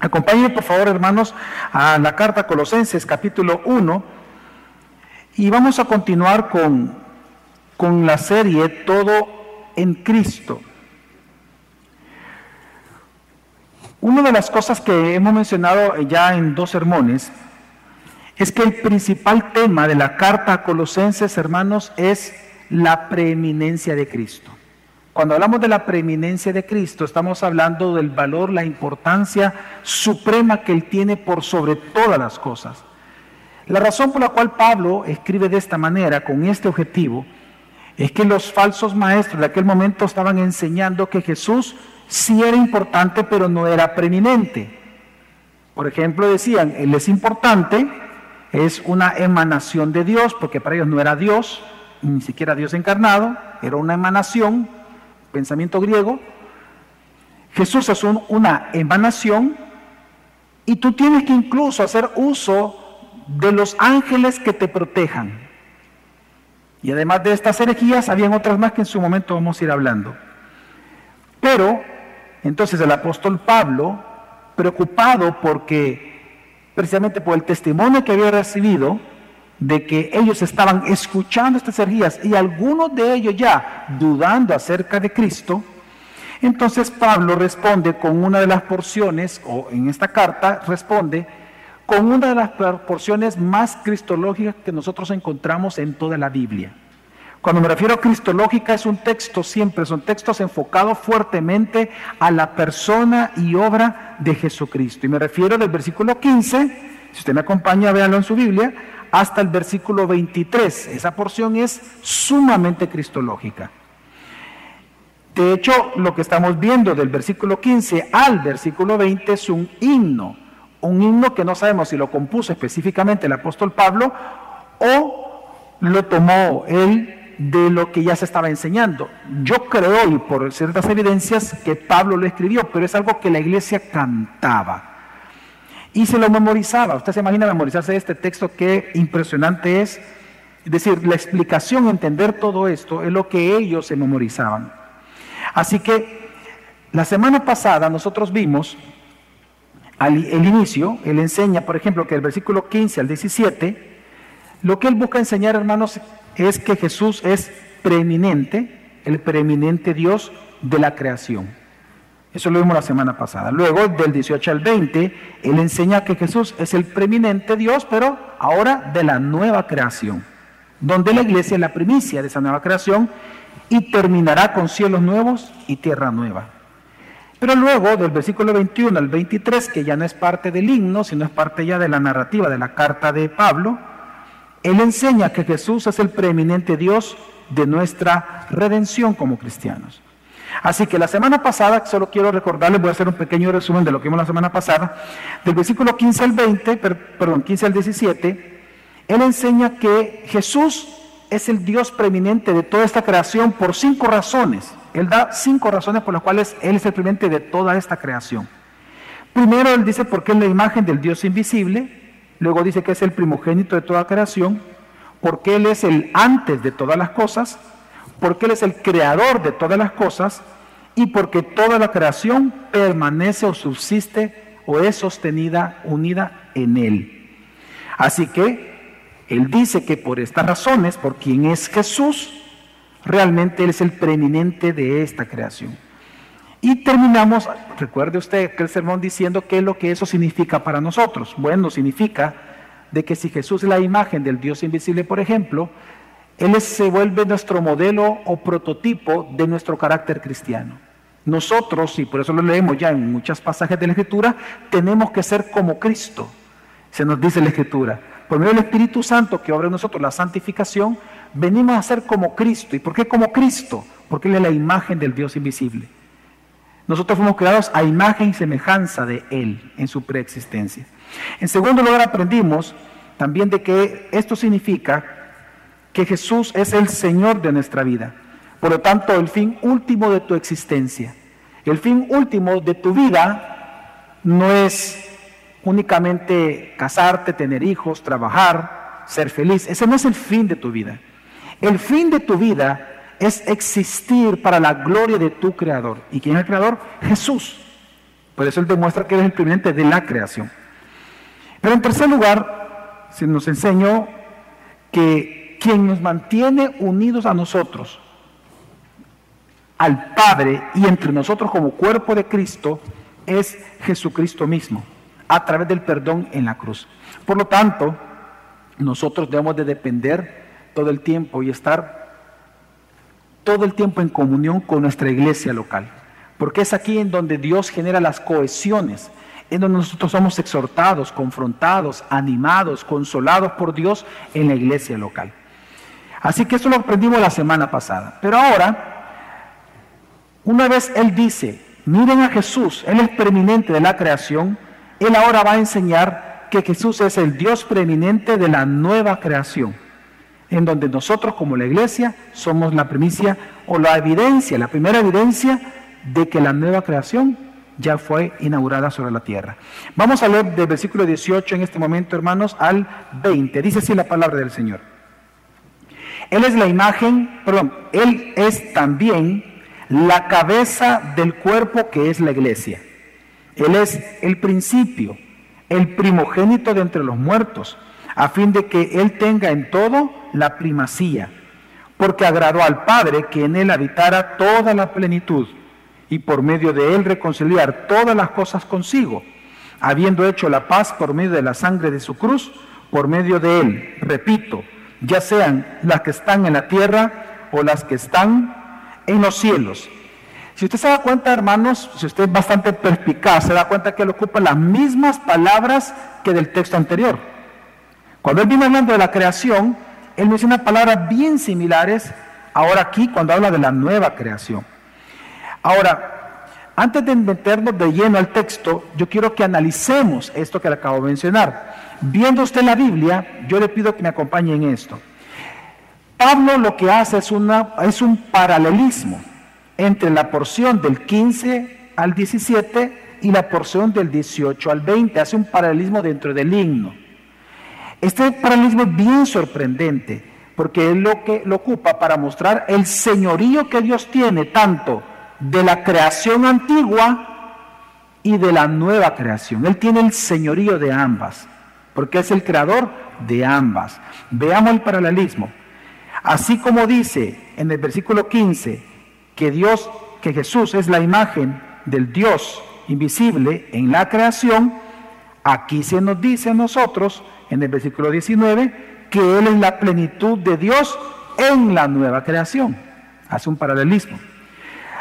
Acompáñenme, por favor, hermanos, a la carta Colosenses, capítulo 1, y vamos a continuar con, con la serie Todo en Cristo. Una de las cosas que hemos mencionado ya en dos sermones es que el principal tema de la carta a Colosenses, hermanos, es la preeminencia de Cristo. Cuando hablamos de la preeminencia de Cristo, estamos hablando del valor, la importancia suprema que Él tiene por sobre todas las cosas. La razón por la cual Pablo escribe de esta manera, con este objetivo, es que los falsos maestros de aquel momento estaban enseñando que Jesús sí era importante, pero no era preeminente. Por ejemplo, decían, Él es importante, es una emanación de Dios, porque para ellos no era Dios, ni siquiera Dios encarnado, era una emanación, pensamiento griego. Jesús es una emanación y tú tienes que incluso hacer uso de los ángeles que te protejan. Y además de estas herejías, habían otras más que en su momento vamos a ir hablando. Pero, entonces el apóstol Pablo, preocupado porque precisamente por el testimonio que había recibido de que ellos estaban escuchando estas herejías y algunos de ellos ya dudando acerca de Cristo, entonces Pablo responde con una de las porciones, o en esta carta responde con una de las porciones más cristológicas que nosotros encontramos en toda la Biblia. Cuando me refiero a cristológica es un texto siempre, son textos enfocados fuertemente a la persona y obra de Jesucristo. Y me refiero del versículo 15, si usted me acompaña, véanlo en su Biblia, hasta el versículo 23. Esa porción es sumamente cristológica. De hecho, lo que estamos viendo del versículo 15 al versículo 20 es un himno, un himno que no sabemos si lo compuso específicamente el apóstol Pablo o lo tomó él de lo que ya se estaba enseñando. Yo creo, y por ciertas evidencias, que Pablo lo escribió, pero es algo que la iglesia cantaba. Y se lo memorizaba. Usted se imagina memorizarse este texto, qué impresionante es. Es decir, la explicación, entender todo esto, es lo que ellos se memorizaban. Así que la semana pasada nosotros vimos al, el inicio, él enseña, por ejemplo, que el versículo 15 al 17, lo que él busca enseñar, hermanos, es que Jesús es preeminente, el preeminente Dios de la creación. Eso lo vimos la semana pasada. Luego, del 18 al 20, él enseña que Jesús es el preeminente Dios, pero ahora de la nueva creación, donde la iglesia es la primicia de esa nueva creación y terminará con cielos nuevos y tierra nueva. Pero luego, del versículo 21 al 23, que ya no es parte del himno, sino es parte ya de la narrativa de la carta de Pablo, él enseña que Jesús es el preeminente Dios de nuestra redención como cristianos. Así que la semana pasada, solo quiero recordarles, voy a hacer un pequeño resumen de lo que vimos la semana pasada, del versículo 15 al 20, perdón, 15 al 17, él enseña que Jesús es el Dios preeminente de toda esta creación por cinco razones. Él da cinco razones por las cuales Él es el preeminente de toda esta creación. Primero, Él dice porque es la imagen del Dios invisible. Luego dice que es el primogénito de toda creación, porque Él es el antes de todas las cosas, porque Él es el creador de todas las cosas y porque toda la creación permanece o subsiste o es sostenida, unida en Él. Así que Él dice que por estas razones, por quien es Jesús, realmente Él es el preeminente de esta creación. Y terminamos, recuerde usted que el sermón diciendo qué es lo que eso significa para nosotros. Bueno, significa de que si Jesús es la imagen del Dios invisible, por ejemplo, Él se vuelve nuestro modelo o prototipo de nuestro carácter cristiano. Nosotros, y por eso lo leemos ya en muchos pasajes de la Escritura, tenemos que ser como Cristo, se nos dice la Escritura. Por medio del Espíritu Santo que obra en nosotros la santificación, venimos a ser como Cristo. ¿Y por qué como Cristo? Porque Él es la imagen del Dios invisible. Nosotros fuimos creados a imagen y semejanza de Él en su preexistencia. En segundo lugar, aprendimos también de que esto significa que Jesús es el Señor de nuestra vida. Por lo tanto, el fin último de tu existencia. El fin último de tu vida no es únicamente casarte, tener hijos, trabajar, ser feliz. Ese no es el fin de tu vida. El fin de tu vida es existir para la gloria de tu creador. ¿Y quién es el creador? Jesús. Por eso Él demuestra que Él es el preeminente de la creación. Pero en tercer lugar, se nos enseñó que quien nos mantiene unidos a nosotros, al Padre y entre nosotros como cuerpo de Cristo, es Jesucristo mismo, a través del perdón en la cruz. Por lo tanto, nosotros debemos de depender todo el tiempo y estar todo el tiempo en comunión con nuestra iglesia local, porque es aquí en donde Dios genera las cohesiones, en donde nosotros somos exhortados, confrontados, animados, consolados por Dios en la iglesia local. Así que eso lo aprendimos la semana pasada. Pero ahora, una vez Él dice, miren a Jesús, Él es preeminente de la creación, Él ahora va a enseñar que Jesús es el Dios preeminente de la nueva creación, en donde nosotros como la iglesia somos la primicia o la evidencia, la primera evidencia de que la nueva creación ya fue inaugurada sobre la tierra. Vamos a leer del versículo 18 en este momento, hermanos, al 20. Dice así la palabra del Señor. Él es la imagen, perdón, Él es también la cabeza del cuerpo que es la iglesia. Él es el principio, el primogénito de entre los muertos, a fin de que Él tenga en todo la primacía, porque agradó al Padre que en Él habitara toda la plenitud y por medio de Él reconciliar todas las cosas consigo, habiendo hecho la paz por medio de la sangre de su cruz, por medio de Él, repito, ya sean las que están en la tierra o las que están en los cielos. Si usted se da cuenta, hermanos, si usted es bastante perspicaz, se da cuenta que él ocupa las mismas palabras que del texto anterior. Cuando él viene hablando de la creación, él menciona palabras bien similares ahora aquí cuando habla de la nueva creación. Ahora, antes de meternos de lleno al texto, yo quiero que analicemos esto que le acabo de mencionar. Viendo usted la Biblia, yo le pido que me acompañe en esto. Pablo lo que hace es, una, es un paralelismo entre la porción del 15 al 17 y la porción del 18 al 20. Hace un paralelismo dentro del himno. Este paralelismo es bien sorprendente porque es lo que lo ocupa para mostrar el señorío que Dios tiene tanto de la creación antigua y de la nueva creación. Él tiene el señorío de ambas, porque es el creador de ambas. Veamos el paralelismo. Así como dice en el versículo 15 que Dios, que Jesús es la imagen del Dios invisible en la creación, aquí se nos dice a nosotros en el versículo 19 que Él es la plenitud de Dios en la nueva creación. Hace un paralelismo.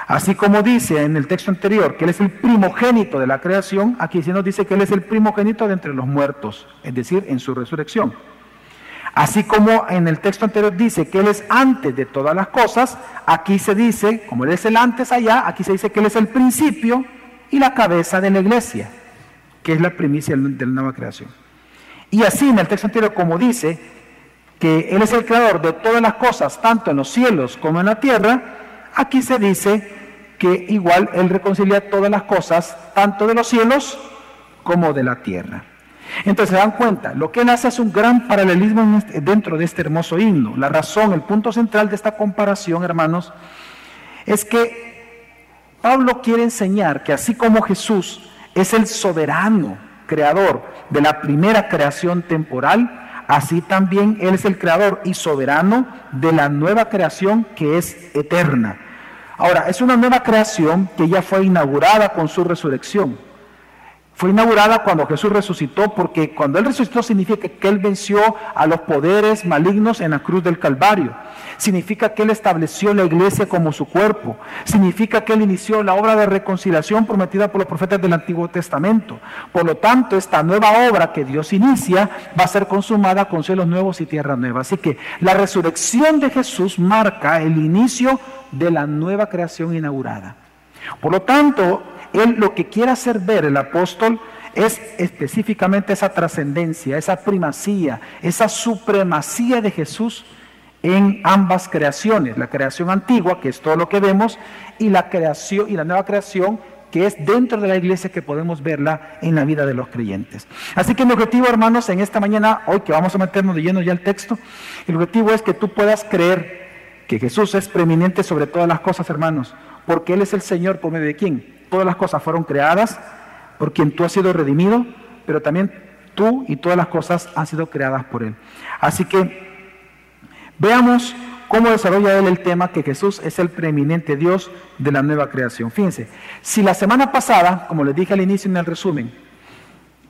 Así como dice en el texto anterior que Él es el primogénito de la creación, aquí se nos dice que Él es el primogénito de entre los muertos, es decir, en su resurrección. Así como en el texto anterior dice que Él es antes de todas las cosas, aquí se dice, como Él es el antes allá, aquí se dice que Él es el principio y la cabeza de la iglesia, que es la primicia de la nueva creación. Y así en el texto anterior, como dice que Él es el creador de todas las cosas, tanto en los cielos como en la tierra, aquí se dice que igual Él reconcilia todas las cosas, tanto de los cielos como de la tierra. Entonces se dan cuenta, lo que Él hace es un gran paralelismo este, dentro de este hermoso himno. La razón, el punto central de esta comparación, hermanos, es que Pablo quiere enseñar que así como Jesús es el soberano creador de la primera creación temporal, así también Él es el creador y soberano de la nueva creación que es eterna. Ahora, es una nueva creación que ya fue inaugurada con su resurrección. Fue inaugurada cuando Jesús resucitó, porque cuando Él resucitó significa que Él venció a los poderes malignos en la cruz del Calvario. Significa que Él estableció la iglesia como su cuerpo. Significa que Él inició la obra de reconciliación prometida por los profetas del Antiguo Testamento. Por lo tanto, esta nueva obra que Dios inicia va a ser consumada con cielos nuevos y tierra nueva. Así que la resurrección de Jesús marca el inicio de la nueva creación inaugurada. Por lo tanto, él lo que quiere hacer ver el apóstol es específicamente esa trascendencia, esa primacía, esa supremacía de Jesús en ambas creaciones, la creación antigua, que es todo lo que vemos, y la creación y la nueva creación que es dentro de la iglesia que podemos verla en la vida de los creyentes. Así que mi objetivo, hermanos, en esta mañana, hoy que vamos a meternos de lleno ya el texto, el objetivo es que tú puedas creer que Jesús es preeminente sobre todas las cosas, hermanos, porque Él es el Señor por medio de quién. Todas las cosas fueron creadas por quien tú has sido redimido, pero también tú y todas las cosas han sido creadas por Él. Así que veamos cómo desarrolla Él el tema que Jesús es el preeminente Dios de la nueva creación. Fíjense, si la semana pasada, como les dije al inicio en el resumen,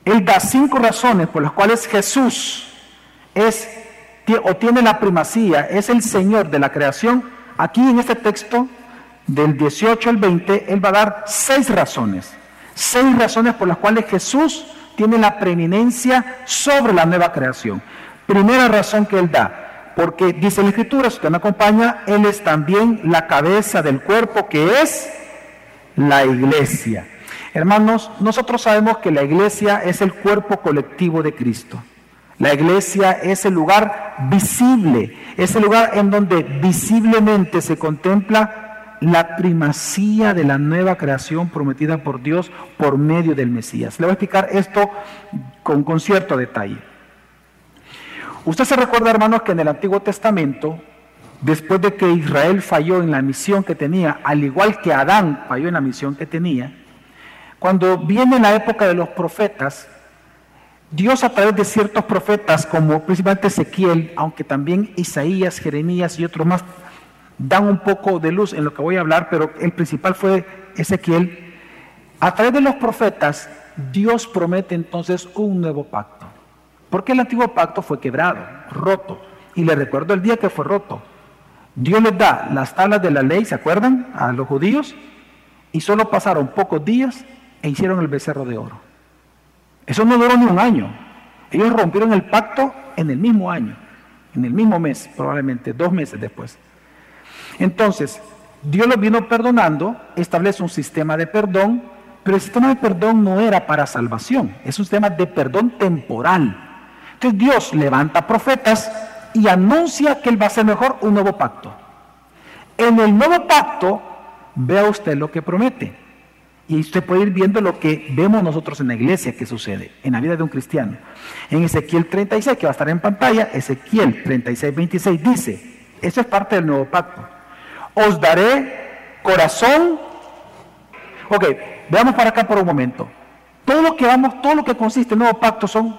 Él da cinco razones por las cuales Jesús es o tiene la primacía, es el Señor de la creación, aquí en este texto del 18 al 20, Él va a dar seis razones. Seis razones por las cuales Jesús tiene la preeminencia sobre la nueva creación. Primera razón que Él da, porque dice la Escritura, si usted me acompaña, Él es también la cabeza del cuerpo que es la iglesia. Hermanos, nosotros sabemos que la iglesia es el cuerpo colectivo de Cristo. La iglesia es el lugar visible, es el lugar en donde visiblemente se contempla la primacía de la nueva creación prometida por Dios por medio del Mesías. Le voy a explicar esto con, con cierto detalle. Usted se recuerda, hermanos, que en el Antiguo Testamento, después de que Israel falló en la misión que tenía, al igual que Adán falló en la misión que tenía, cuando viene la época de los profetas, Dios a través de ciertos profetas, como principalmente Ezequiel, aunque también Isaías, Jeremías y otros más, dan un poco de luz en lo que voy a hablar, pero el principal fue Ezequiel. A través de los profetas, Dios promete entonces un nuevo pacto. Porque el antiguo pacto fue quebrado, roto. Y le recuerdo el día que fue roto. Dios les da las tablas de la ley, ¿se acuerdan? A los judíos. Y solo pasaron pocos días e hicieron el becerro de oro. Eso no duró ni un año. Ellos rompieron el pacto en el mismo año, en el mismo mes, probablemente dos meses después. Entonces, Dios los vino perdonando, establece un sistema de perdón, pero el sistema de perdón no era para salvación, es un sistema de perdón temporal. Entonces Dios levanta profetas y anuncia que Él va a hacer mejor un nuevo pacto. En el nuevo pacto, vea usted lo que promete. Y usted puede ir viendo lo que vemos nosotros en la iglesia que sucede, en la vida de un cristiano. En Ezequiel 36, que va a estar en pantalla, Ezequiel 36, 26 dice, eso es parte del nuevo pacto. Os daré corazón. Ok, veamos para acá por un momento. Todo lo que vamos, todo lo que consiste en el nuevo pacto son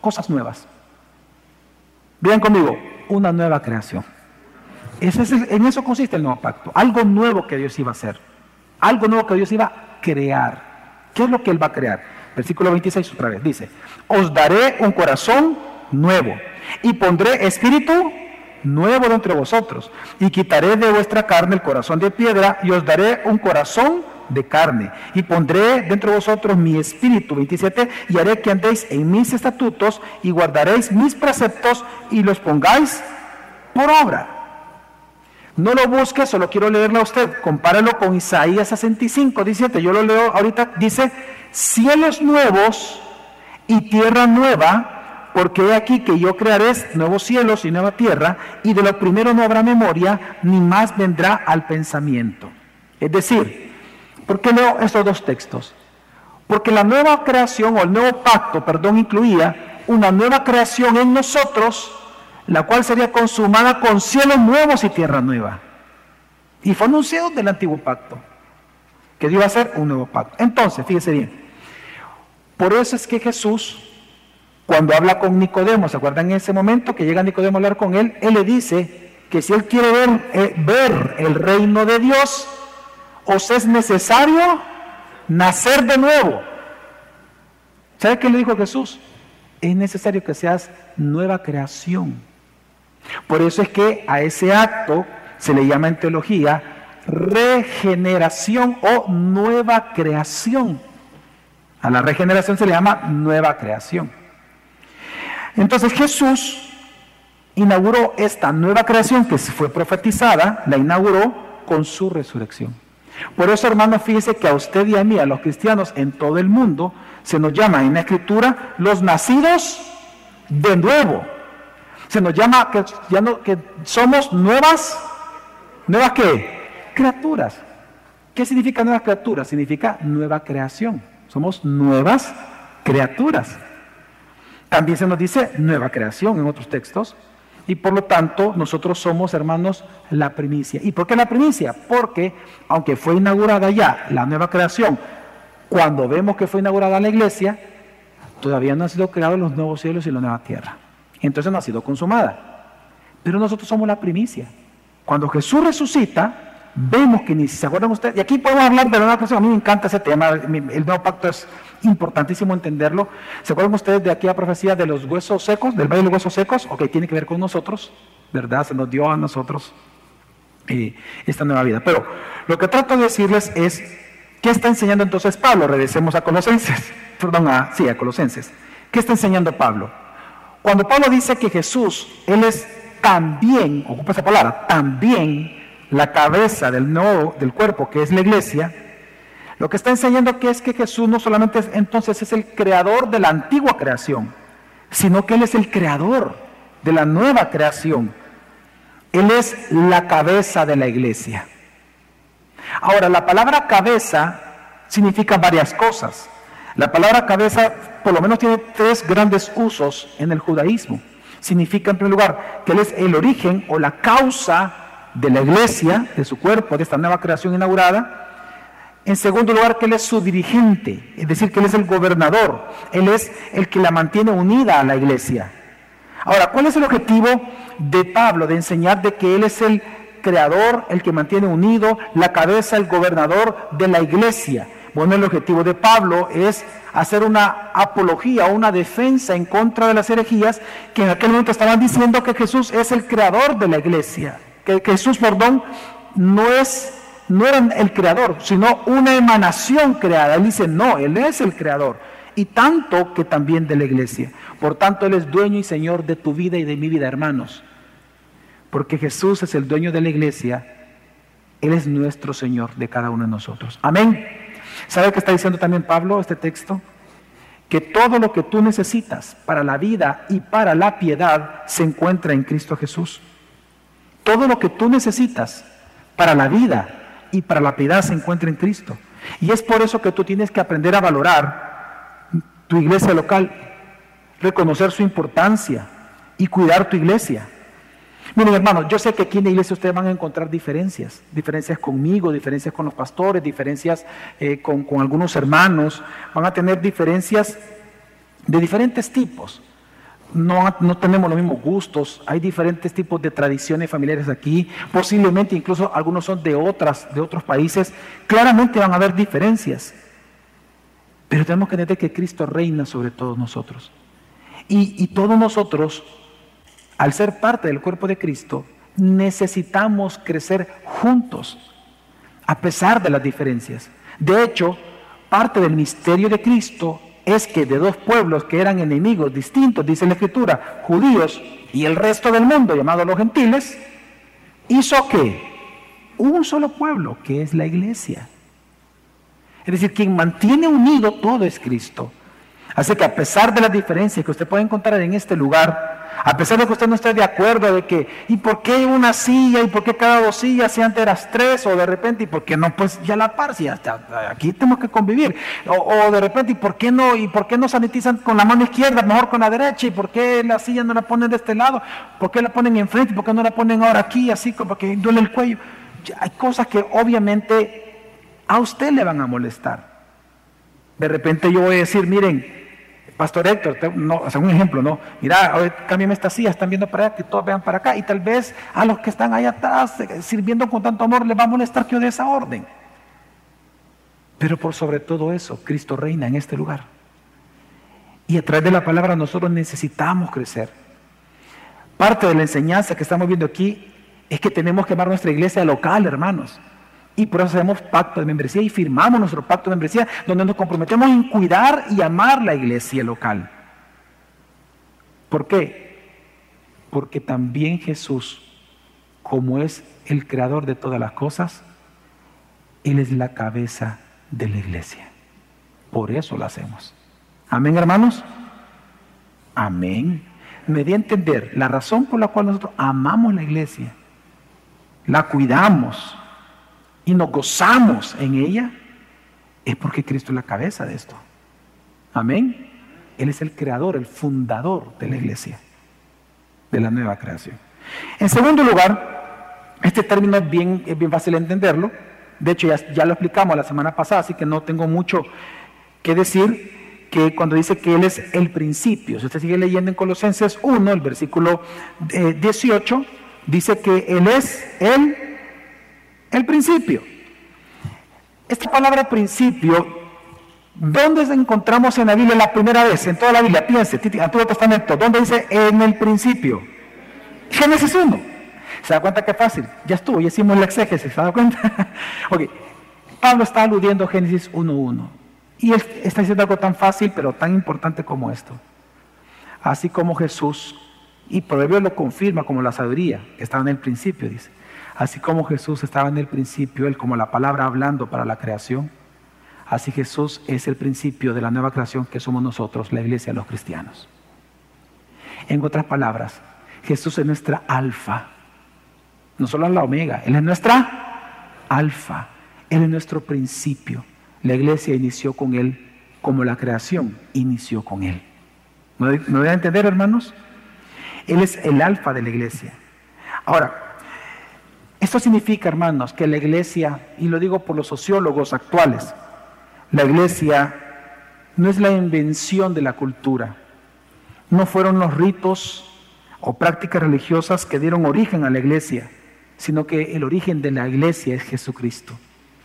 cosas nuevas. Vean conmigo, una nueva creación. en eso consiste el nuevo pacto, algo nuevo que Dios iba a hacer, algo nuevo que Dios iba a crear. ¿Qué es lo que Él va a crear? Versículo 26 otra vez dice, os daré un corazón nuevo y pondré espíritu nuevo dentro de vosotros y quitaré de vuestra carne el corazón de piedra y os daré un corazón de carne y pondré dentro de vosotros mi espíritu 27 y haré que andéis en mis estatutos y guardaréis mis preceptos y los pongáis por obra. No lo busque, solo quiero leerlo a usted. Compáralo con Isaías 65, 17. Yo lo leo ahorita. Dice, cielos nuevos y tierra nueva, porque he aquí que yo crearé nuevos cielos y nueva tierra, y de lo primero no habrá memoria, ni más vendrá al pensamiento. Es decir, ¿por qué leo estos dos textos? Porque la nueva creación o el nuevo pacto, perdón, incluía una nueva creación en nosotros la cual sería consumada con cielos nuevos y tierra nueva. Y fue anunciado del antiguo pacto, que Dios iba a hacer un nuevo pacto. Entonces, fíjese bien, por eso es que Jesús, cuando habla con Nicodemo, ¿se acuerdan en ese momento que llega Nicodemo a hablar con él? Él le dice que si él quiere ver, eh, ver el reino de Dios, os es necesario nacer de nuevo. ¿Sabe qué le dijo Jesús? Es necesario que seas nueva creación. Por eso es que a ese acto se le llama en teología regeneración o nueva creación. A la regeneración se le llama nueva creación. Entonces Jesús inauguró esta nueva creación que fue profetizada, la inauguró con su resurrección. Por eso, hermanos, fíjese que a usted y a mí, a los cristianos en todo el mundo, se nos llama en la escritura los nacidos de nuevo. Se nos llama que, somos nuevas, nuevas qué? Criaturas. ¿Qué significa nuevas criaturas? Significa nueva creación. Somos nuevas criaturas. También se nos dice nueva creación en otros textos. Y por lo tanto, nosotros somos, hermanos, la primicia. ¿Y por qué la primicia? Porque, aunque fue inaugurada ya la nueva creación cuando vemos que fue inaugurada la iglesia, todavía no han sido creados los nuevos cielos y la nueva tierra. Entonces no ha sido consumada. Pero nosotros somos la primicia. Cuando Jesús resucita, vemos que ni se acuerdan ustedes, y aquí podemos hablar de nueva creación, a mí me encanta ese tema, el nuevo pacto es importantísimo entenderlo. ¿Se acuerdan ustedes de aquella profecía de los huesos secos, del valle de los huesos secos? Ok, tiene que ver con nosotros, ¿verdad? Se nos dio a nosotros eh, esta nueva vida. Pero lo que trato de decirles es, ¿qué está enseñando entonces Pablo? Regresemos a Colosenses, perdón, sí, a Colosenses. ¿Qué está enseñando Pablo? Cuando Pablo dice que Jesús, Él es también, ocupa esa palabra, también la cabeza del nuevo, del cuerpo, que es la iglesia, lo que está enseñando que es que Jesús no solamente es, entonces es el creador de la antigua creación, sino que Él es el creador de la nueva creación. Él es la cabeza de la iglesia. Ahora, la palabra cabeza significa varias cosas. La palabra cabeza por lo menos tiene tres grandes usos en el judaísmo. Significa en primer lugar que Él es el origen o la causa de la iglesia, de su cuerpo, de esta nueva creación inaugurada. En segundo lugar, que Él es su dirigente, es decir, que Él es el gobernador, Él es el que la mantiene unida a la iglesia. Ahora, ¿cuál es el objetivo de Pablo de enseñar de que Él es el creador, el que mantiene unido, la cabeza, el gobernador de la iglesia? Bueno, el objetivo de Pablo es hacer una apología, una defensa en contra de las herejías que en aquel momento estaban diciendo que Jesús es el creador de la iglesia, que Jesús, perdón, no es no era el creador, sino una emanación creada. Él dice, no, Él es el creador. Y tanto que también de la iglesia. Por tanto, Él es dueño y Señor de tu vida y de mi vida, hermanos. Porque Jesús es el dueño de la iglesia. Él es nuestro Señor de cada uno de nosotros. Amén. ¿Sabe qué está diciendo también Pablo este texto? Que todo lo que tú necesitas para la vida y para la piedad se encuentra en Cristo Jesús. Todo lo que tú necesitas para la vida y para la piedad se encuentra en Cristo. Y es por eso que tú tienes que aprender a valorar tu iglesia local, reconocer su importancia y cuidar tu iglesia. Miren hermanos, yo sé que aquí en la iglesia ustedes van a encontrar diferencias, diferencias conmigo, diferencias con los pastores, diferencias eh, con, algunos hermanos, van a tener diferencias de diferentes tipos. No, no, tenemos los mismos gustos, hay diferentes tipos de tradiciones familiares aquí, posiblemente incluso algunos son de otras, de otros países, claramente van a haber diferencias. Pero tenemos que entender que Cristo reina sobre todos nosotros. Y todos nosotros, al ser parte del cuerpo de Cristo, necesitamos crecer juntos, a pesar de las diferencias. De hecho, parte del misterio de Cristo es que de dos pueblos que eran enemigos distintos, dice la Escritura, judíos y el resto del mundo, llamado los gentiles, hizo que un solo pueblo, que es la iglesia. Es decir, quien mantiene unido todo es Cristo. Así que a pesar de las diferencias que usted puede encontrar en este lugar, a pesar de que usted no esté de acuerdo de que, ¿y por qué una silla? ¿Y por qué cada dos sillas? Si antes eras tres, o de repente, ¿y por qué no? Pues ya la par, si aquí tenemos que convivir. O, de repente, ¿y por qué no? ¿Y por qué no sanitizan con la mano izquierda, mejor con la derecha? ¿Y por qué la silla no la ponen de este lado? ¿Por qué la ponen enfrente? ¿Por qué no la ponen ahora aquí, así, porque duele el cuello? Hay cosas que obviamente a usted le van a molestar. De repente yo voy a decir, miren, Pastor Héctor, no, un ejemplo, ¿no? Mira, cámbiame esta silla, están viendo para allá, que todos vean para acá. Y tal vez a los que están allá atrás eh, sirviendo con tanto amor les va a molestar que yo dé esa orden. Pero por sobre todo eso, Cristo reina en este lugar. Y a través de la palabra nosotros necesitamos crecer. Parte de la enseñanza que estamos viendo aquí es que tenemos que amar nuestra iglesia local, hermanos. Y por eso hacemos pacto de membresía y firmamos nuestro pacto de membresía donde nos comprometemos en cuidar y amar la iglesia local. ¿Por qué? Porque también Jesús, como es el creador de todas las cosas, Él es la cabeza de la iglesia. Por eso lo hacemos. Amén, hermanos. Amén. Me di a entender la razón por la cual nosotros amamos la iglesia, la cuidamos, y nos gozamos en ella, es porque Cristo es la cabeza de esto. Amén. Él es el creador, el fundador de la iglesia, de la nueva creación. En segundo lugar, este término es bien, bien fácil de entenderlo. De hecho, ya, ya, lo explicamos la semana pasada, así que no tengo mucho que decir que cuando dice que Él es el principio, si usted sigue leyendo en Colosenses 1, el versículo 18, eh, dice que Él es el, el principio. Esta palabra principio, ¿dónde encontramos en la Biblia la primera vez? En toda la Biblia, piense, Antiguo Testamento, ¿dónde dice en el principio? Génesis 1. ¿Se da cuenta que fácil? Ya estuvo, ya hicimos el exégesis, ¿se da cuenta? ok, Pablo está aludiendo a Génesis 1.1. Y está diciendo algo tan fácil, pero tan importante como esto. Así como Jesús, y Proverbios lo confirma como la sabiduría, que estaba en el principio, dice. Así como Jesús estaba en el principio, él como la palabra hablando para la creación, así Jesús es el principio de la nueva creación que somos nosotros, la iglesia, los cristianos. En otras palabras, Jesús es nuestra alfa, no solo es la omega, Él es nuestra alfa, Él es nuestro principio. La iglesia inició con Él como la creación inició con Él. ¿Me voy a entender, hermanos? Él es el alfa de la iglesia. Ahora, esto significa, hermanos, que la iglesia, y lo digo por los sociólogos actuales, la iglesia no es la invención de la cultura, no fueron los ritos o prácticas religiosas que dieron origen a la iglesia sino que el origen de la iglesia es Jesucristo.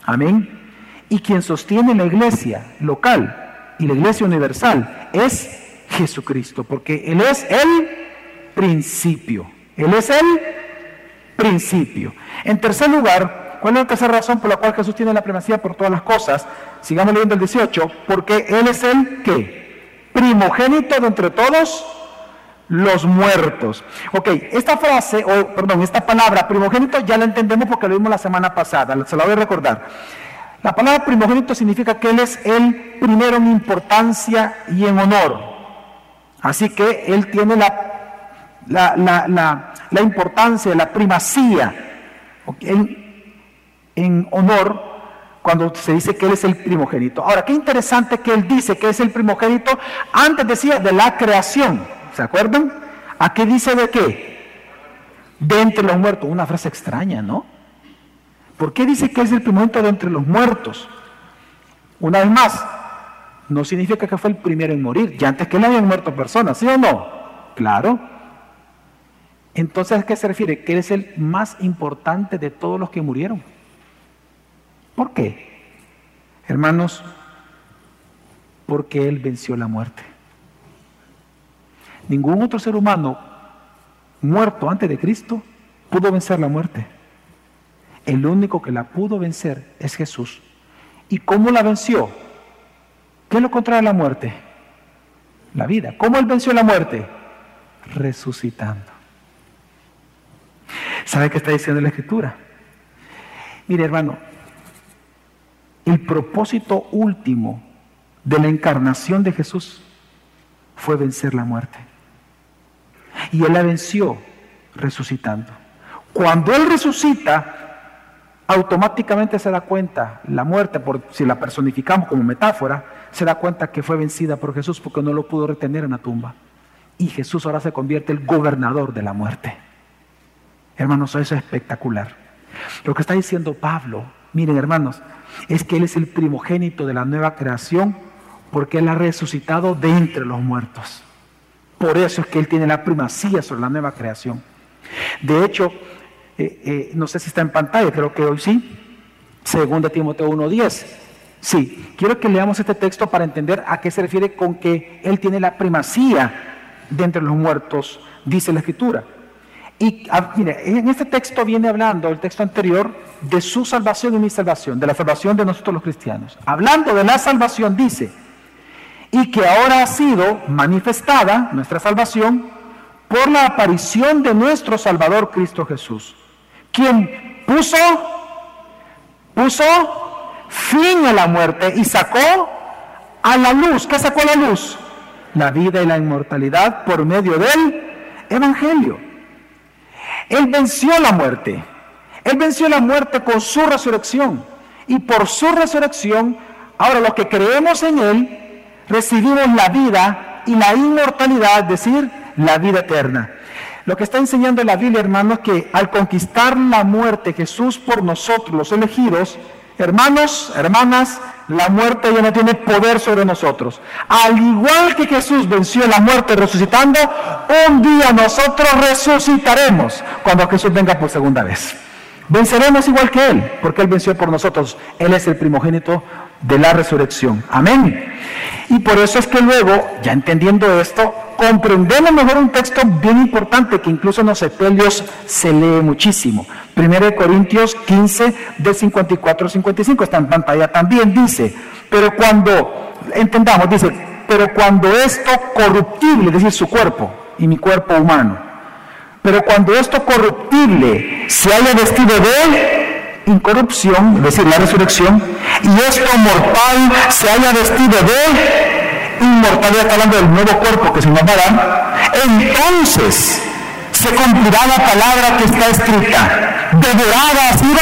Amén. Y quien sostiene la iglesia local y la iglesia universal es Jesucristo, porque Él es el principio. Él es el principio. En tercer lugar, ¿cuál es la tercera razón por la cual Jesús tiene la primacía por todas las cosas? Sigamos leyendo el 18, porque Él es el ¿qué? Primogénito de entre todos los muertos. Ok, esta frase, o perdón, esta palabra primogénito ya la entendemos porque lo vimos la semana pasada, se la voy a recordar. La palabra primogénito significa que Él es el primero en importancia y en honor. Así que Él tiene la, la, importancia, la primacía en, en honor cuando se dice que Él es el primogénito. Ahora, qué interesante que Él dice que es el primogénito, antes decía de la creación. ¿Se acuerdan? ¿A dice de qué? De entre los muertos. Una frase extraña, ¿no? ¿Por qué dice que es el primogénito de entre los muertos? Una vez más, no significa que fue el primero en morir. Ya antes que él habían muerto personas, ¿sí o no? Claro. Entonces, ¿a qué se refiere? Que él es el más importante de todos los que murieron. ¿Por qué? Hermanos, porque él venció la muerte. Ningún otro ser humano muerto antes de Cristo pudo vencer la muerte. El único que la pudo vencer es Jesús. ¿Y cómo la venció? ¿Qué es lo contrario a la muerte? La vida. ¿Cómo él venció la muerte? Resucitando. ¿Sabe qué está diciendo la Escritura? Mire, hermano, el propósito último de la encarnación de Jesús fue vencer la muerte. Y Él la venció resucitando. Cuando Él resucita, automáticamente se da cuenta, la muerte, por, si la personificamos como metáfora, se da cuenta que fue vencida por Jesús porque no lo pudo retener en la tumba. Y Jesús ahora se convierte en el gobernador de la muerte. Hermanos, eso es espectacular. Lo que está diciendo Pablo, miren hermanos, es que Él es el primogénito de la nueva creación porque Él ha resucitado de entre los muertos. Por eso es que Él tiene la primacía sobre la nueva creación. De hecho, eh, eh, no sé si está en pantalla, creo que hoy sí. Segunda Timoteo 1.10. Sí, quiero que leamos este texto para entender a qué se refiere con que Él tiene la primacía de entre los muertos, dice la Escritura. Y ah, mire, en este texto viene hablando, el texto anterior, de su salvación y mi salvación, de la salvación de nosotros los cristianos. Hablando de la salvación, dice, y que ahora ha sido manifestada, nuestra salvación, por la aparición de nuestro Salvador Cristo Jesús, quien puso, puso fin a la muerte y sacó a la luz. ¿Qué sacó a la luz? La vida y la inmortalidad por medio del Evangelio. Él venció la muerte. Él venció la muerte con su resurrección. Y por su resurrección, ahora los que creemos en Él, recibimos la vida y la inmortalidad, es decir, la vida eterna. Lo que está enseñando la Biblia, hermanos, que al conquistar la muerte Jesús por nosotros, los elegidos, hermanos, hermanas, la muerte ya no tiene poder sobre nosotros. Al igual que Jesús venció la muerte resucitando, un día nosotros resucitaremos cuando Jesús venga por segunda vez. Venceremos igual que Él, porque Él venció por nosotros. Él es el primogénito de la resurrección. Amén. Y por eso es que luego, ya entendiendo esto, comprendemos mejor un texto bien importante que incluso en los sepelios se lee muchísimo. Primero de Corintios 15, de 54 55, está en pantalla también, dice, pero cuando, entendamos, dice, pero cuando esto corruptible, es decir, su cuerpo y mi cuerpo humano, pero cuando esto corruptible se haya vestido de incorrupción, es decir, la resurrección, y esto mortal se haya vestido de inmortalidad, hablando del nuevo cuerpo que se nos entonces se cumplirá la palabra que está escrita. Devorada ha sido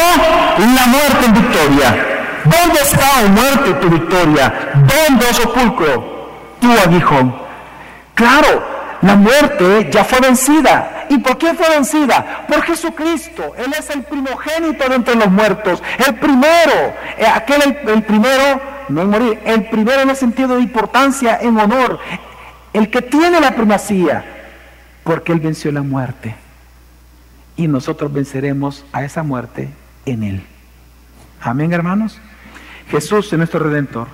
la muerte en victoria. ¿Dónde está, oh muerte, tu victoria? ¿Dónde, oh sepulcro, tu aguijón? Claro, la muerte ya fue vencida. ¿Y por qué fue vencida? Por Jesucristo. Él es el primogénito de entre los muertos. El primero. Eh, aquel, el, primero, no en morir, el primero en el sentido de importancia, en honor. El que tiene la primacía. Porque Él venció la muerte. Y nosotros venceremos a esa muerte en Él. Amén, hermanos. Jesús es nuestro redentor.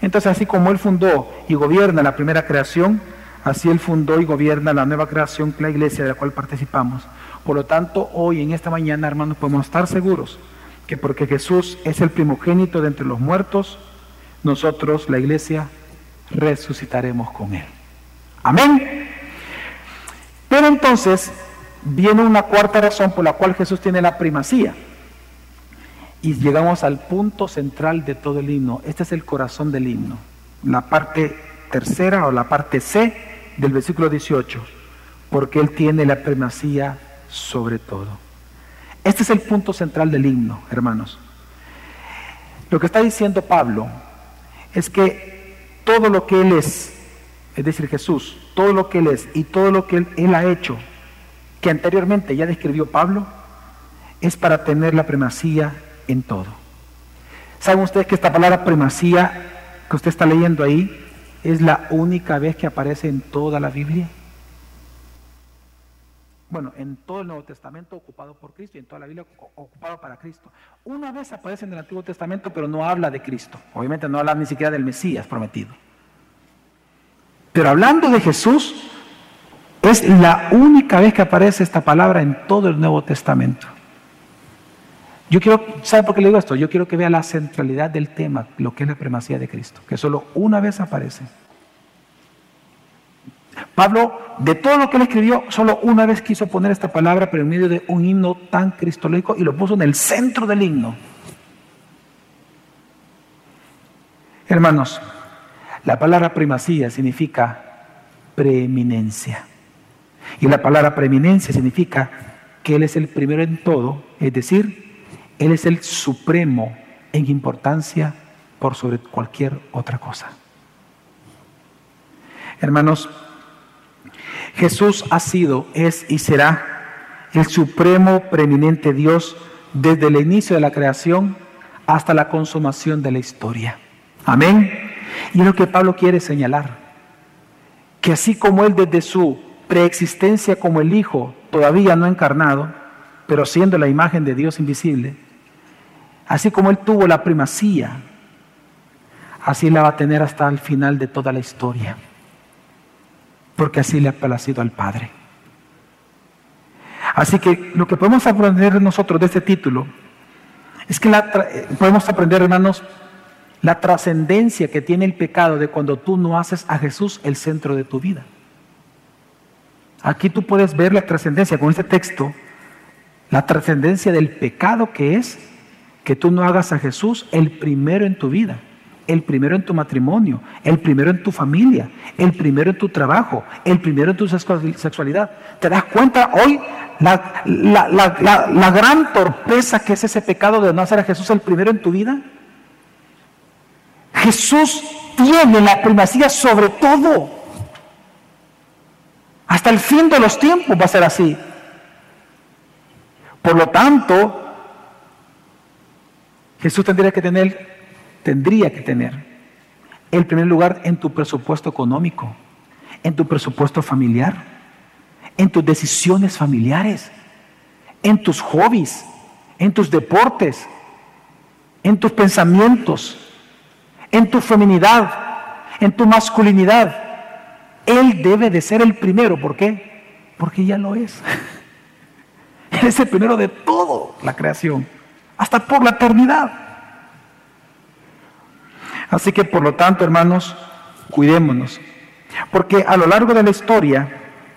Entonces, así como Él fundó y gobierna la primera creación, Así Él fundó y gobierna la nueva creación, la iglesia de la cual participamos. Por lo tanto, hoy en esta mañana, hermanos, podemos estar seguros que porque Jesús es el primogénito de entre los muertos, nosotros, la iglesia, resucitaremos con Él. Amén. Pero entonces viene una cuarta razón por la cual Jesús tiene la primacía. Y llegamos al punto central de todo el himno. Este es el corazón del himno. La parte tercera o la parte C del versículo 18, porque Él tiene la primacía sobre todo. Este es el punto central del himno, hermanos. Lo que está diciendo Pablo es que todo lo que Él es, es decir, Jesús, todo lo que Él es y todo lo que Él, ha hecho, que anteriormente ya describió Pablo, es para tener la primacía en todo. ¿Saben ustedes que esta palabra primacía que usted está leyendo ahí es la única vez que aparece en toda la Biblia? Bueno, en todo el Nuevo Testamento ocupado por Cristo y en toda la Biblia ocupado para Cristo. Una vez aparece en el Antiguo Testamento, pero no habla de Cristo. Obviamente no habla ni siquiera del Mesías prometido. Pero hablando de Jesús, es la única vez que aparece esta palabra en todo el Nuevo Testamento. Yo quiero, ¿sabe por qué le digo esto? Yo quiero que vea la centralidad del tema, lo que es la primacía de Cristo, que solo una vez aparece. Pablo, de todo lo que él escribió, solo una vez quiso poner esta palabra, pero en medio de un himno tan cristológico y lo puso en el centro del himno. Hermanos, la palabra primacía significa preeminencia. Y la palabra preeminencia significa que Él es el primero en todo, es decir, él es el supremo en importancia por sobre cualquier otra cosa. Hermanos, Jesús ha sido, es y será el supremo preeminente Dios desde el inicio de la creación hasta la consumación de la historia. Amén. Y es lo que Pablo quiere señalar, que así como Él desde su preexistencia como el Hijo, todavía no encarnado, pero siendo la imagen de Dios invisible, Así como Él tuvo la primacía, así la va a tener hasta el final de toda la historia. Porque así le ha placido al Padre. Así que lo que podemos aprender nosotros de este título es que podemos aprender, hermanos, la trascendencia que tiene el pecado de cuando tú no haces a Jesús el centro de tu vida. Aquí tú puedes ver la trascendencia con este texto, la trascendencia del pecado que es que tú no hagas a Jesús el primero en tu vida, el primero en tu matrimonio, el primero en tu familia, el primero en tu trabajo, el primero en tu sexualidad. ¿Te das cuenta hoy la, la, gran torpeza que es ese pecado de no hacer a Jesús el primero en tu vida? Jesús tiene la primacía sobre todo. Hasta el fin de los tiempos va a ser así. Por lo tanto, Jesús tendría que tener tendría que tener el primer lugar en tu presupuesto económico, en tu presupuesto familiar, en tus decisiones familiares, en tus hobbies, en tus deportes, en tus pensamientos, en tu feminidad, en tu masculinidad. Él debe de ser el primero. ¿Por qué? Porque ya lo es. Él es el primero de toda la creación, hasta por la eternidad. Así que por lo tanto, hermanos, cuidémonos. Porque a lo largo de la historia,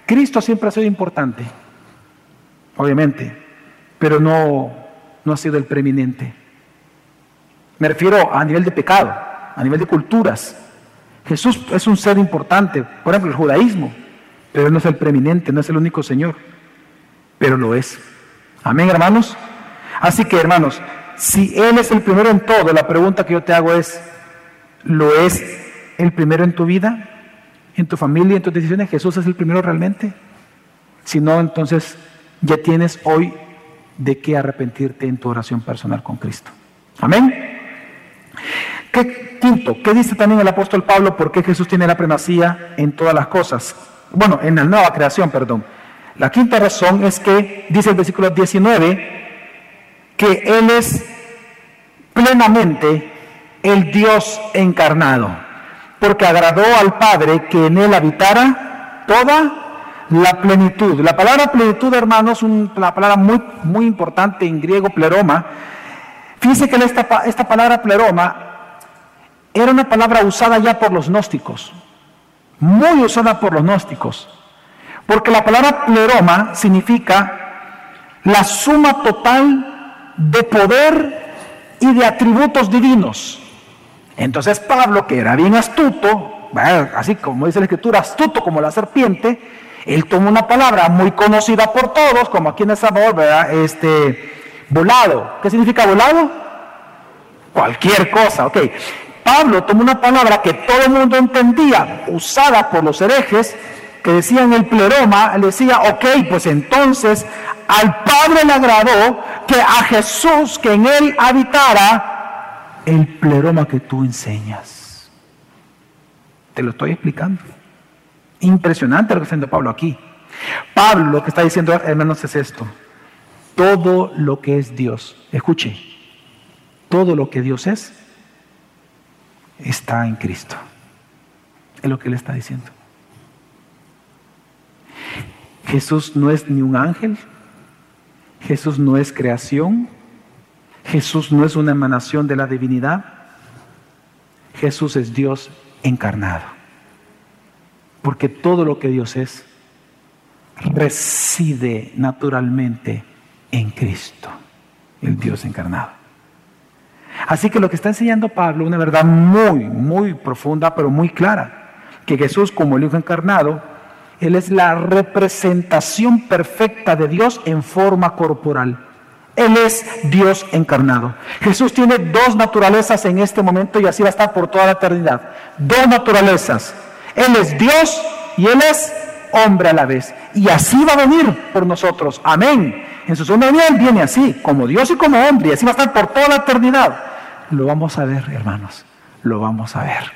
Cristo siempre ha sido importante, obviamente, pero no, no ha sido el preeminente. Me refiero a nivel de pecado, a nivel de culturas. Jesús es un ser importante, por ejemplo, el judaísmo, pero no es el preeminente, no es el único Señor, pero lo es. Amén, hermanos. Así que, hermanos, si Él es el primero en todo, la pregunta que yo te hago es, ¿Lo es el primero en tu vida, en tu familia, en tus decisiones? ¿Jesús es el primero realmente? Si no, entonces ya tienes hoy de qué arrepentirte en tu oración personal con Cristo. Amén. ¿Qué, quinto, ¿qué dice también el apóstol Pablo? ¿Por qué Jesús tiene la primacía en todas las cosas? Bueno, en la nueva creación, perdón. La quinta razón es que, dice el versículo 19, que Él es plenamente el Dios encarnado, porque agradó al Padre que en él habitara toda la plenitud. La palabra plenitud, hermanos, es una palabra muy, muy importante en griego, pleroma. Fíjense que esta, esta palabra pleroma era una palabra usada ya por los gnósticos, muy usada por los gnósticos, porque la palabra pleroma significa la suma total de poder y de atributos divinos. Entonces Pablo, que era bien astuto, así como dice la escritura, astuto como la serpiente, él tomó una palabra muy conocida por todos, como aquí en El Salvador, ¿verdad? Este, volado. ¿Qué significa volado? Cualquier cosa, ok. Pablo tomó una palabra que todo el mundo entendía, usada por los herejes, que decían el pleroma, le decía, ok, pues entonces al Padre le agradó que a Jesús, que en él habitara, el pleroma que tú enseñas. Te lo estoy explicando. Impresionante lo que está diciendo Pablo aquí. Pablo lo que está diciendo, hermanos, es esto. Todo lo que es Dios, escuche, todo lo que Dios es, está en Cristo. Es lo que él está diciendo. Jesús no es ni un ángel, Jesús no es creación, Jesús no es una emanación de la divinidad. Jesús es Dios encarnado. Porque todo lo que Dios es reside naturalmente en Cristo, el Dios encarnado. Así que lo que está enseñando Pablo, una verdad muy, muy profunda, pero muy clara, que Jesús como el Hijo encarnado, Él es la representación perfecta de Dios en forma corporal. Él es Dios encarnado. Jesús tiene dos naturalezas en este momento y así va a estar por toda la eternidad. Dos naturalezas. Él es Dios y Él es hombre a la vez. Y así va a venir por nosotros. Amén. En su segunda venida Él viene así, como Dios y como hombre, y así va a estar por toda la eternidad. Lo vamos a ver, hermanos. Lo vamos a ver.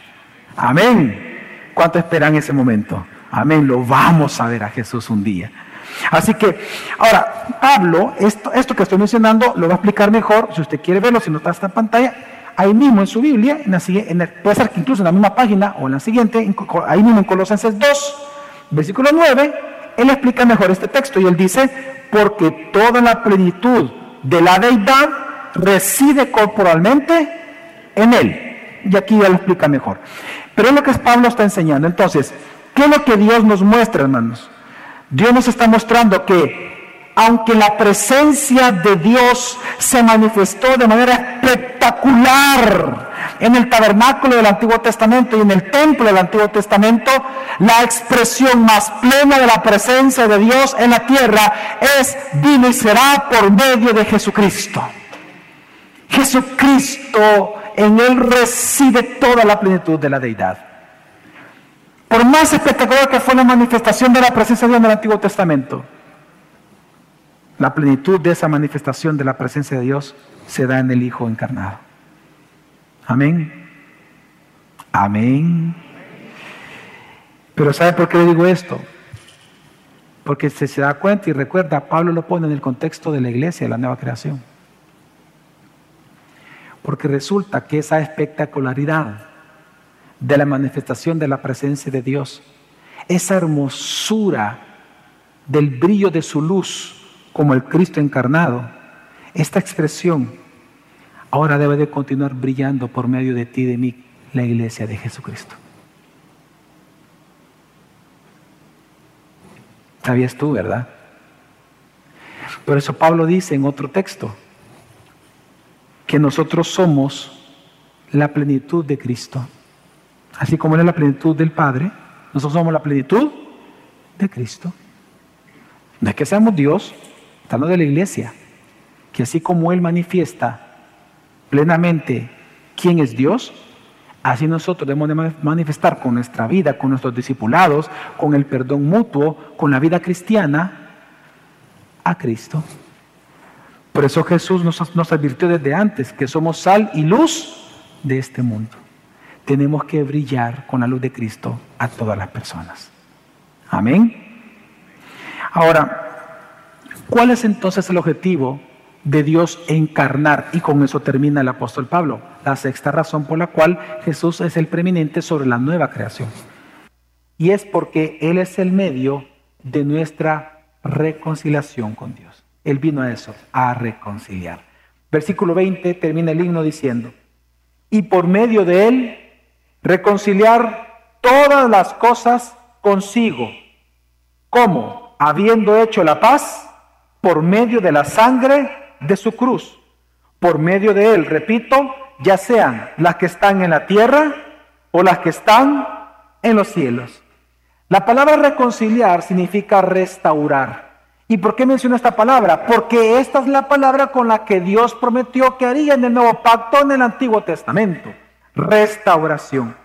Amén. ¿Cuánto esperan ese momento? Amén. Lo vamos a ver a Jesús un día. Así que, ahora, Pablo, esto, que estoy mencionando, lo va a explicar mejor, si usted quiere verlo, si no está en pantalla, ahí mismo en su Biblia, en la, puede ser que incluso en la misma página o en la siguiente, ahí mismo en Colosenses 2, versículo 9, él explica mejor este texto y él dice, porque toda la plenitud de la deidad reside corporalmente en él. Y aquí ya lo explica mejor. Pero es lo que Pablo está enseñando. Entonces, ¿qué es lo que Dios nos muestra, hermanos? Dios nos está mostrando que aunque la presencia de Dios se manifestó de manera espectacular en el tabernáculo del Antiguo Testamento y en el templo del Antiguo Testamento, la expresión más plena de la presencia de Dios en la tierra es, vino y será por medio de Jesucristo. Jesucristo, en Él recibe toda la plenitud de la deidad. Por más espectacular que fue la manifestación de la presencia de Dios en el Antiguo Testamento, la plenitud de esa manifestación de la presencia de Dios se da en el Hijo encarnado. Amén. Amén. Pero ¿sabe por qué le digo esto? Porque se, se da cuenta y recuerda, Pablo lo pone en el contexto de la iglesia, de la nueva creación. Porque resulta que esa espectacularidad de la manifestación de la presencia de Dios, esa hermosura del brillo de su luz como el Cristo encarnado, esta expresión ahora debe de continuar brillando por medio de ti de mí, la iglesia de Jesucristo. Sabías tú, ¿verdad? Por eso Pablo dice en otro texto que nosotros somos la plenitud de Cristo. Así como Él es la plenitud del Padre, nosotros somos la plenitud de Cristo. No es que seamos Dios, estamos de la iglesia, que así como Él manifiesta plenamente quién es Dios, así nosotros debemos manifestar con nuestra vida, con nuestros discipulados, con el perdón mutuo, con la vida cristiana, a Cristo. Por eso Jesús nos, nos advirtió desde antes que somos sal y luz de este mundo tenemos que brillar con la luz de Cristo a todas las personas. Amén. Ahora, ¿cuál es entonces el objetivo de Dios encarnar? Y con eso termina el apóstol Pablo, la sexta razón por la cual Jesús es el preeminente sobre la nueva creación. Y es porque Él es el medio de nuestra reconciliación con Dios. Él vino a eso, a reconciliar. Versículo 20 termina el himno diciendo, y por medio de Él reconciliar todas las cosas consigo. ¿Cómo? Habiendo hecho la paz por medio de la sangre de su cruz. Por medio de él, repito, ya sean las que están en la tierra o las que están en los cielos. La palabra reconciliar significa restaurar. ¿Y por qué menciono esta palabra? Porque esta es la palabra con la que Dios prometió que haría en el nuevo pacto en el Antiguo Testamento restauración.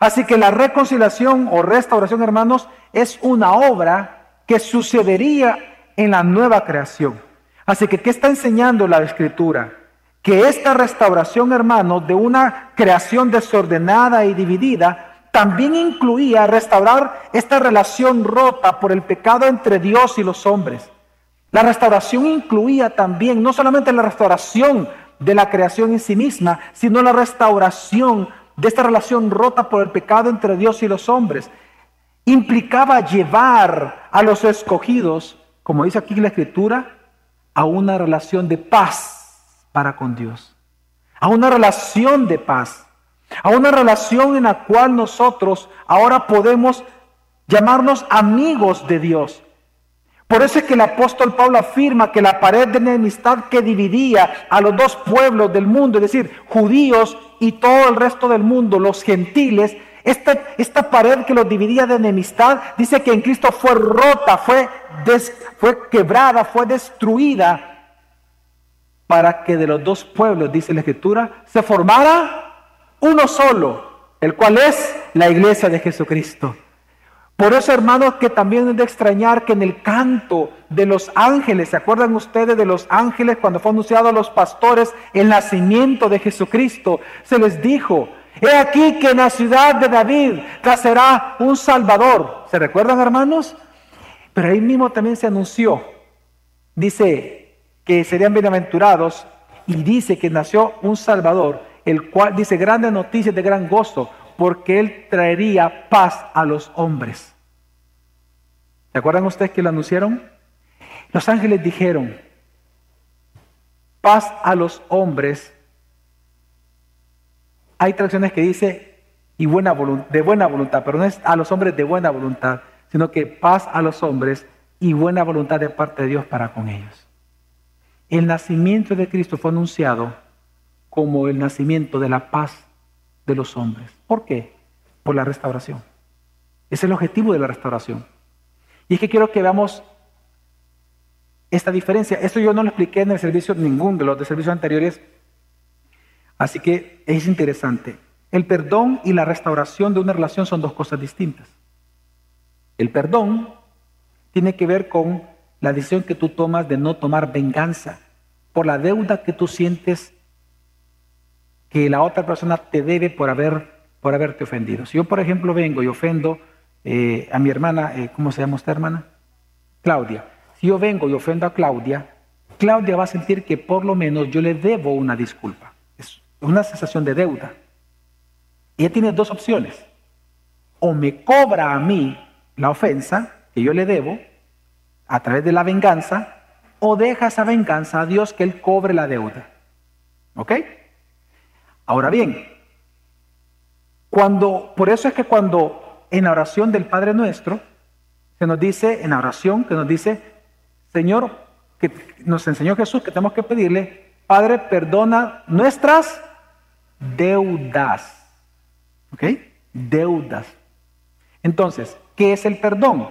Así que la reconciliación o restauración, hermanos, es una obra que sucedería en la nueva creación. Así que, ¿qué está enseñando la escritura? Que esta restauración, hermanos, de una creación desordenada y dividida, también incluía restaurar esta relación rota por el pecado entre Dios y los hombres. La restauración incluía también no solamente la restauración de la creación en sí misma, sino la restauración de esta relación rota por el pecado entre Dios y los hombres. Implicaba llevar a los escogidos, como dice aquí la escritura, a una relación de paz para con Dios. A una relación de paz. A una relación en la cual nosotros ahora podemos llamarnos amigos de Dios. Por eso es que el apóstol Pablo afirma que la pared de enemistad que dividía a los dos pueblos del mundo, es decir, judíos y todo el resto del mundo, los gentiles, esta, esta pared que los dividía de enemistad, dice que en Cristo fue rota, fue, fue quebrada, fue destruida, para que de los dos pueblos, dice la Escritura, se formara uno solo, el cual es la iglesia de Jesucristo. Por eso, hermanos, que también es de extrañar que en el canto de los ángeles, ¿se acuerdan ustedes de los ángeles cuando fue anunciado a los pastores el nacimiento de Jesucristo? Se les dijo, he aquí que en la ciudad de David nacerá un Salvador. ¿Se recuerdan, hermanos? Pero ahí mismo también se anunció, dice que serían bienaventurados y dice que nació un Salvador, el cual dice grandes noticias de gran gozo, porque Él traería paz a los hombres. ¿Se acuerdan ustedes que lo anunciaron? Los ángeles dijeron, paz a los hombres. Hay traducciones que dice, y buena de buena voluntad, pero no es a los hombres de buena voluntad, sino que paz a los hombres y buena voluntad de parte de Dios para con ellos. El nacimiento de Cristo fue anunciado como el nacimiento de la paz de los hombres. ¿Por qué? Por la restauración. Es el objetivo de la restauración. Y es que quiero que veamos esta diferencia. Esto yo no lo expliqué en el servicio, ningún de los de servicios anteriores. Así que es interesante. El perdón y la restauración de una relación son dos cosas distintas. El perdón tiene que ver con la decisión que tú tomas de no tomar venganza por la deuda que tú sientes que la otra persona te debe por, haber, por haberte ofendido. Si yo, por ejemplo, vengo y ofendo eh, a mi hermana, eh, ¿cómo se llama usted, hermana? Claudia. Si yo vengo y ofendo a Claudia, Claudia va a sentir que por lo menos yo le debo una disculpa. Es una sensación de deuda. Ella tiene dos opciones. O me cobra a mí la ofensa que yo le debo a través de la venganza, o deja esa venganza a Dios que Él cobre la deuda. ¿Ok? Ahora bien, cuando, por eso es que cuando en la oración del Padre Nuestro, se nos dice, en la oración, que nos dice, Señor, que nos enseñó Jesús que tenemos que pedirle, Padre, perdona nuestras deudas. ¿Ok? Deudas. Entonces, ¿qué es el perdón?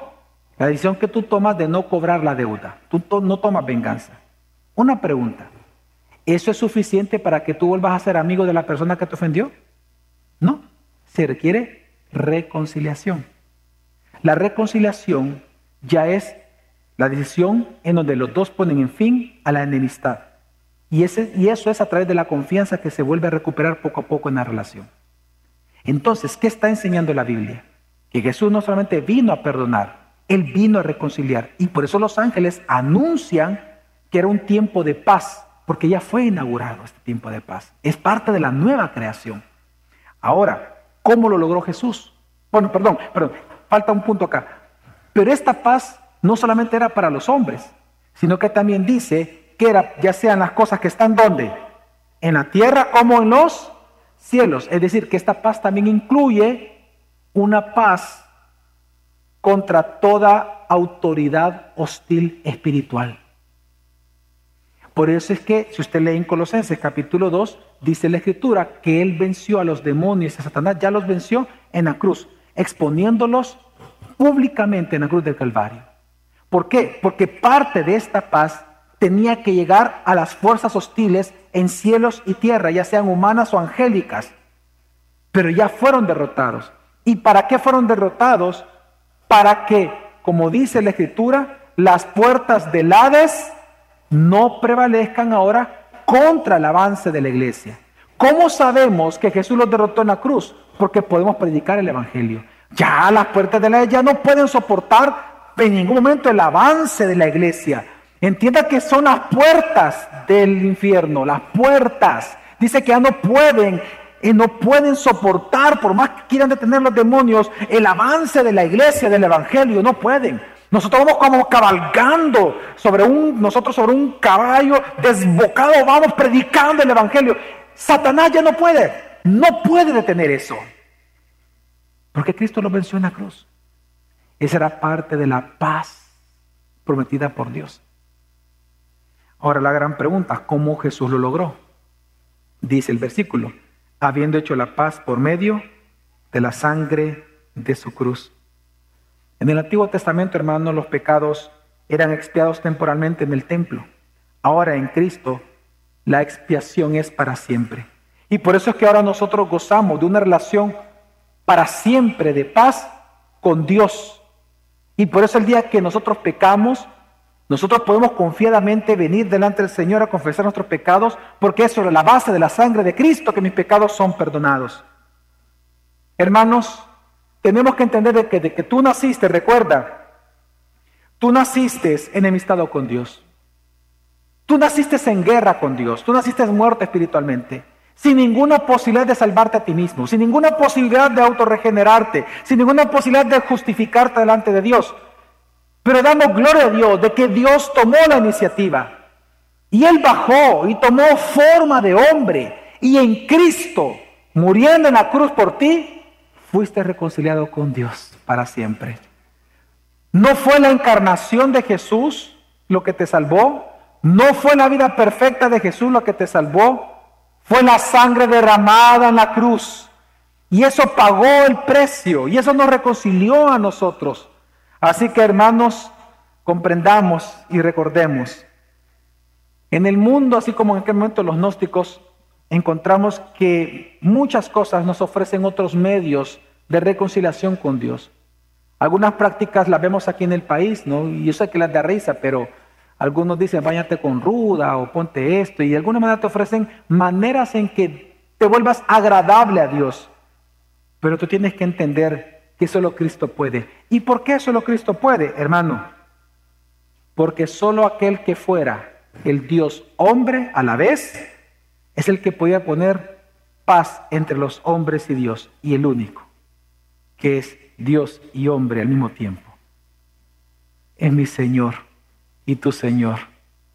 La decisión que tú tomas de no cobrar la deuda. Tú no tomas venganza. Una pregunta. ¿Eso es suficiente para que tú vuelvas a ser amigo de la persona que te ofendió? No. Se requiere reconciliación. La reconciliación ya es la decisión en donde los dos ponen en fin a la enemistad. Y, ese, y eso es a través de la confianza que se vuelve a recuperar poco a poco en la relación. Entonces, ¿qué está enseñando la Biblia? Que Jesús no solamente vino a perdonar, él vino a reconciliar. Y por eso los ángeles anuncian que era un tiempo de paz, porque ya fue inaugurado este tiempo de paz. Es parte de la nueva creación. Ahora, ¿cómo lo logró Jesús? Bueno, perdón, perdón, falta un punto acá. Pero esta paz no solamente era para los hombres, sino que también dice que era, ya sean las cosas que están donde, en la tierra como en los cielos. Es decir, que esta paz también incluye una paz contra toda autoridad hostil espiritual. Por eso es que, si usted lee en Colosenses capítulo 2, dice la escritura que Él venció a los demonios a Satanás, ya los venció en la cruz, exponiéndolos públicamente en la cruz del Calvario. ¿Por qué? Porque parte de esta paz tenía que llegar a las fuerzas hostiles en cielos y tierra, ya sean humanas o angélicas, pero ya fueron derrotados. ¿Y para qué fueron derrotados? para que, como dice la Escritura, las puertas del Hades no prevalezcan ahora contra el avance de la iglesia. ¿Cómo sabemos que Jesús los derrotó en la cruz? Porque podemos predicar el Evangelio. Ya las puertas del Hades ya no pueden soportar en ningún momento el avance de la iglesia. Entienda que son las puertas del infierno, las puertas. Dice que ya no pueden y no pueden soportar, por más que quieran detener los demonios, el avance de la iglesia, del evangelio, no pueden. Nosotros vamos como cabalgando sobre un, nosotros sobre un caballo desbocado, vamos predicando el evangelio. Satanás ya no puede, no puede detener eso. Porque Cristo lo venció en la cruz. Esa era parte de la paz prometida por Dios. Ahora la gran pregunta, ¿cómo Jesús lo logró? Dice el versículo, habiendo hecho la paz por medio de la sangre de su cruz. En el Antiguo Testamento, hermanos, los pecados eran expiados temporalmente en el templo. Ahora en Cristo, la expiación es para siempre. Y por eso es que ahora nosotros gozamos de una relación para siempre de paz con Dios. Y por eso el día que nosotros pecamos, nosotros podemos confiadamente venir delante del Señor a confesar nuestros pecados porque es sobre la base de la sangre de Cristo que mis pecados son perdonados. Hermanos, tenemos que entender de que, de que tú naciste, recuerda, tú naciste enemistado con Dios. Tú naciste en guerra con Dios, tú naciste muerto espiritualmente, sin ninguna posibilidad de salvarte a ti mismo, sin ninguna posibilidad de autorregenerarte, sin ninguna posibilidad de justificarte delante de Dios. Pero damos gloria a Dios de que Dios tomó la iniciativa. Y Él bajó y tomó forma de hombre. Y en Cristo, muriendo en la cruz por ti, fuiste reconciliado con Dios para siempre. No fue la encarnación de Jesús lo que te salvó. No fue la vida perfecta de Jesús lo que te salvó. Fue la sangre derramada en la cruz. Y eso pagó el precio. Y eso nos reconcilió a nosotros. Así que hermanos, comprendamos y recordemos. En el mundo, así como en aquel momento los gnósticos, encontramos que muchas cosas nos ofrecen otros medios de reconciliación con Dios. Algunas prácticas las vemos aquí en el país, ¿no? Y yo sé que las da risa, pero algunos dicen, váyate con ruda o ponte esto, y de alguna manera te ofrecen maneras en que te vuelvas agradable a Dios. Pero tú tienes que entender que solo Cristo puede. ¿Y por qué solo Cristo puede, hermano? Porque solo aquel que fuera el Dios hombre a la vez es el que podía poner paz entre los hombres y Dios, y el único, que es Dios y hombre al mismo tiempo. Es mi Señor y tu Señor,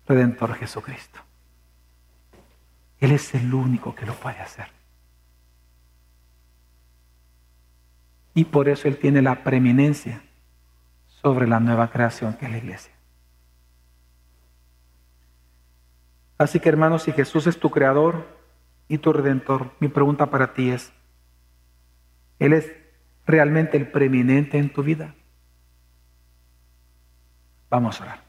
Redentor Jesucristo. Él es el único que lo puede hacer. Y por eso Él tiene la preeminencia sobre la nueva creación que es la iglesia. Así que hermanos, si Jesús es tu creador y tu redentor, mi pregunta para ti es, ¿Él es realmente el preeminente en tu vida? Vamos a orar.